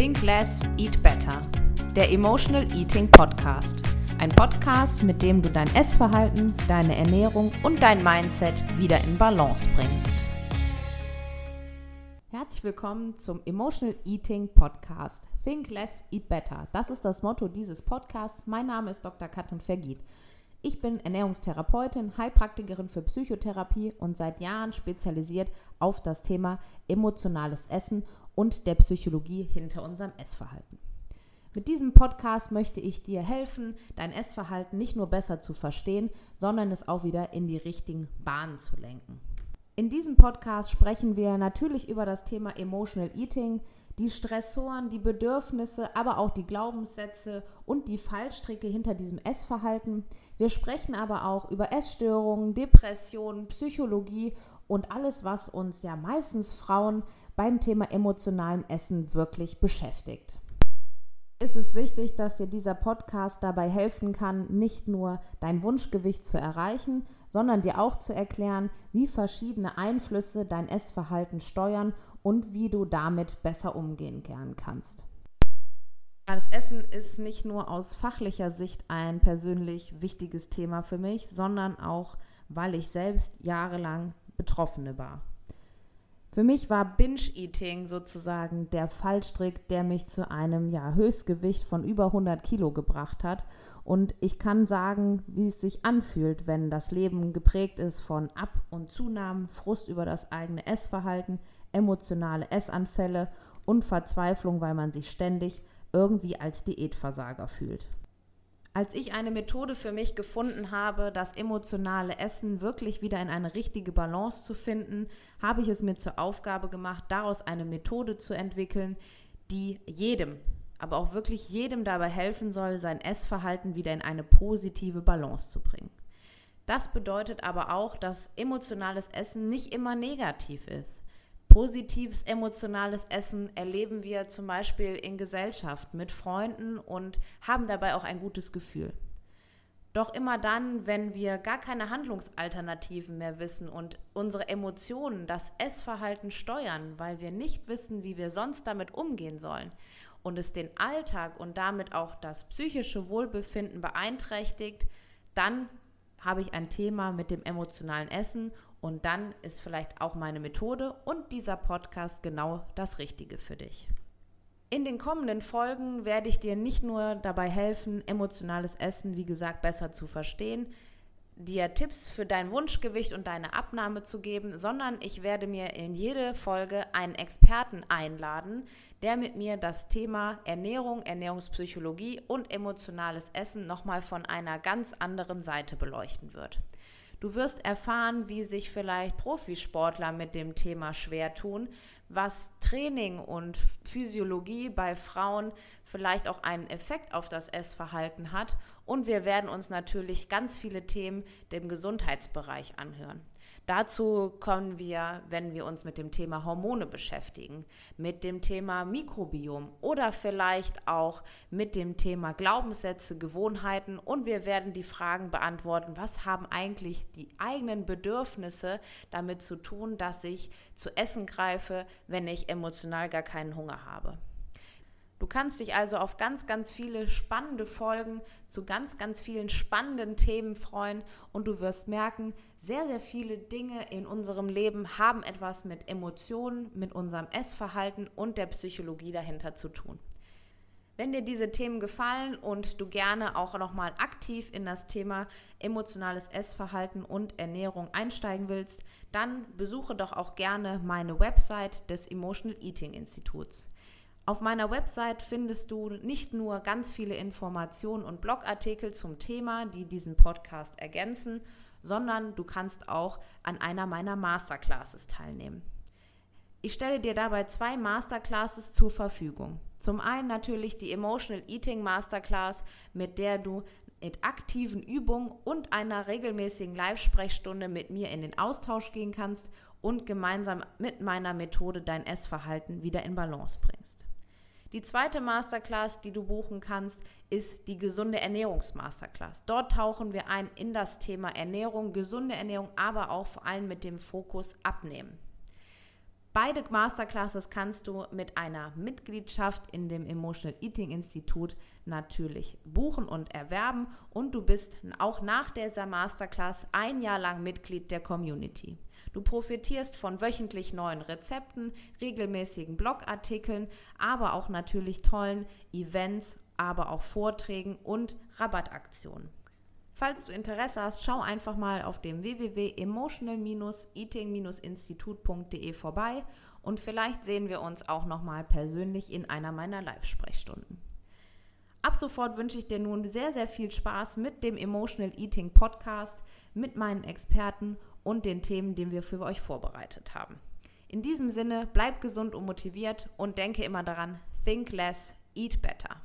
Think Less, Eat Better, der Emotional Eating Podcast. Ein Podcast, mit dem du dein Essverhalten, deine Ernährung und dein Mindset wieder in Balance bringst. Herzlich willkommen zum Emotional Eating Podcast. Think Less, Eat Better. Das ist das Motto dieses Podcasts. Mein Name ist Dr. Katrin Vergiet. Ich bin Ernährungstherapeutin, Heilpraktikerin für Psychotherapie und seit Jahren spezialisiert auf das Thema emotionales Essen und der Psychologie hinter unserem Essverhalten. Mit diesem Podcast möchte ich dir helfen, dein Essverhalten nicht nur besser zu verstehen, sondern es auch wieder in die richtigen Bahnen zu lenken. In diesem Podcast sprechen wir natürlich über das Thema Emotional Eating, die Stressoren, die Bedürfnisse, aber auch die Glaubenssätze und die Fallstricke hinter diesem Essverhalten. Wir sprechen aber auch über Essstörungen, Depressionen, Psychologie und alles, was uns ja meistens Frauen beim Thema emotionalem Essen wirklich beschäftigt. Es ist wichtig, dass dir dieser Podcast dabei helfen kann, nicht nur dein Wunschgewicht zu erreichen, sondern dir auch zu erklären, wie verschiedene Einflüsse dein Essverhalten steuern und wie du damit besser umgehen kannst. Das Essen ist nicht nur aus fachlicher Sicht ein persönlich wichtiges Thema für mich, sondern auch, weil ich selbst jahrelang Betroffene war. Für mich war Binge-Eating sozusagen der Fallstrick, der mich zu einem ja, Höchstgewicht von über 100 Kilo gebracht hat. Und ich kann sagen, wie es sich anfühlt, wenn das Leben geprägt ist von Ab- und Zunahmen, Frust über das eigene Essverhalten, emotionale Essanfälle und Verzweiflung, weil man sich ständig irgendwie als Diätversager fühlt. Als ich eine Methode für mich gefunden habe, das emotionale Essen wirklich wieder in eine richtige Balance zu finden, habe ich es mir zur Aufgabe gemacht, daraus eine Methode zu entwickeln, die jedem, aber auch wirklich jedem dabei helfen soll, sein Essverhalten wieder in eine positive Balance zu bringen. Das bedeutet aber auch, dass emotionales Essen nicht immer negativ ist. Positives emotionales Essen erleben wir zum Beispiel in Gesellschaft mit Freunden und haben dabei auch ein gutes Gefühl. Doch immer dann, wenn wir gar keine Handlungsalternativen mehr wissen und unsere Emotionen, das Essverhalten steuern, weil wir nicht wissen, wie wir sonst damit umgehen sollen und es den Alltag und damit auch das psychische Wohlbefinden beeinträchtigt, dann habe ich ein Thema mit dem emotionalen Essen und dann ist vielleicht auch meine Methode und dieser Podcast genau das Richtige für dich. In den kommenden Folgen werde ich dir nicht nur dabei helfen, emotionales Essen, wie gesagt, besser zu verstehen, dir Tipps für dein Wunschgewicht und deine Abnahme zu geben, sondern ich werde mir in jede Folge einen Experten einladen, der mit mir das Thema Ernährung, Ernährungspsychologie und emotionales Essen nochmal von einer ganz anderen Seite beleuchten wird. Du wirst erfahren, wie sich vielleicht Profisportler mit dem Thema schwer tun, was Training und Physiologie bei Frauen vielleicht auch einen Effekt auf das Essverhalten hat. Und wir werden uns natürlich ganz viele Themen dem Gesundheitsbereich anhören. Dazu kommen wir, wenn wir uns mit dem Thema Hormone beschäftigen, mit dem Thema Mikrobiom oder vielleicht auch mit dem Thema Glaubenssätze, Gewohnheiten und wir werden die Fragen beantworten, was haben eigentlich die eigenen Bedürfnisse damit zu tun, dass ich zu essen greife, wenn ich emotional gar keinen Hunger habe. Du kannst dich also auf ganz, ganz viele spannende Folgen zu ganz, ganz vielen spannenden Themen freuen und du wirst merken, sehr, sehr viele Dinge in unserem Leben haben etwas mit Emotionen, mit unserem Essverhalten und der Psychologie dahinter zu tun. Wenn dir diese Themen gefallen und du gerne auch nochmal aktiv in das Thema emotionales Essverhalten und Ernährung einsteigen willst, dann besuche doch auch gerne meine Website des Emotional Eating Instituts. Auf meiner Website findest du nicht nur ganz viele Informationen und Blogartikel zum Thema, die diesen Podcast ergänzen, sondern du kannst auch an einer meiner Masterclasses teilnehmen. Ich stelle dir dabei zwei Masterclasses zur Verfügung. Zum einen natürlich die Emotional Eating Masterclass, mit der du mit aktiven Übungen und einer regelmäßigen Live-Sprechstunde mit mir in den Austausch gehen kannst und gemeinsam mit meiner Methode dein Essverhalten wieder in Balance bringst. Die zweite Masterclass, die du buchen kannst, ist die gesunde Ernährungsmasterclass. Dort tauchen wir ein in das Thema Ernährung, gesunde Ernährung, aber auch vor allem mit dem Fokus Abnehmen. Beide Masterclasses kannst du mit einer Mitgliedschaft in dem Emotional Eating Institut natürlich buchen und erwerben und du bist auch nach dieser Masterclass ein Jahr lang Mitglied der Community. Du profitierst von wöchentlich neuen Rezepten, regelmäßigen Blogartikeln, aber auch natürlich tollen Events, aber auch Vorträgen und Rabattaktionen. Falls du Interesse hast, schau einfach mal auf dem www.emotional-eating-institut.de vorbei und vielleicht sehen wir uns auch noch mal persönlich in einer meiner Live-Sprechstunden. Ab sofort wünsche ich dir nun sehr, sehr viel Spaß mit dem Emotional Eating Podcast, mit meinen Experten und den Themen, die wir für euch vorbereitet haben. In diesem Sinne, bleib gesund und motiviert und denke immer daran, think less, eat better.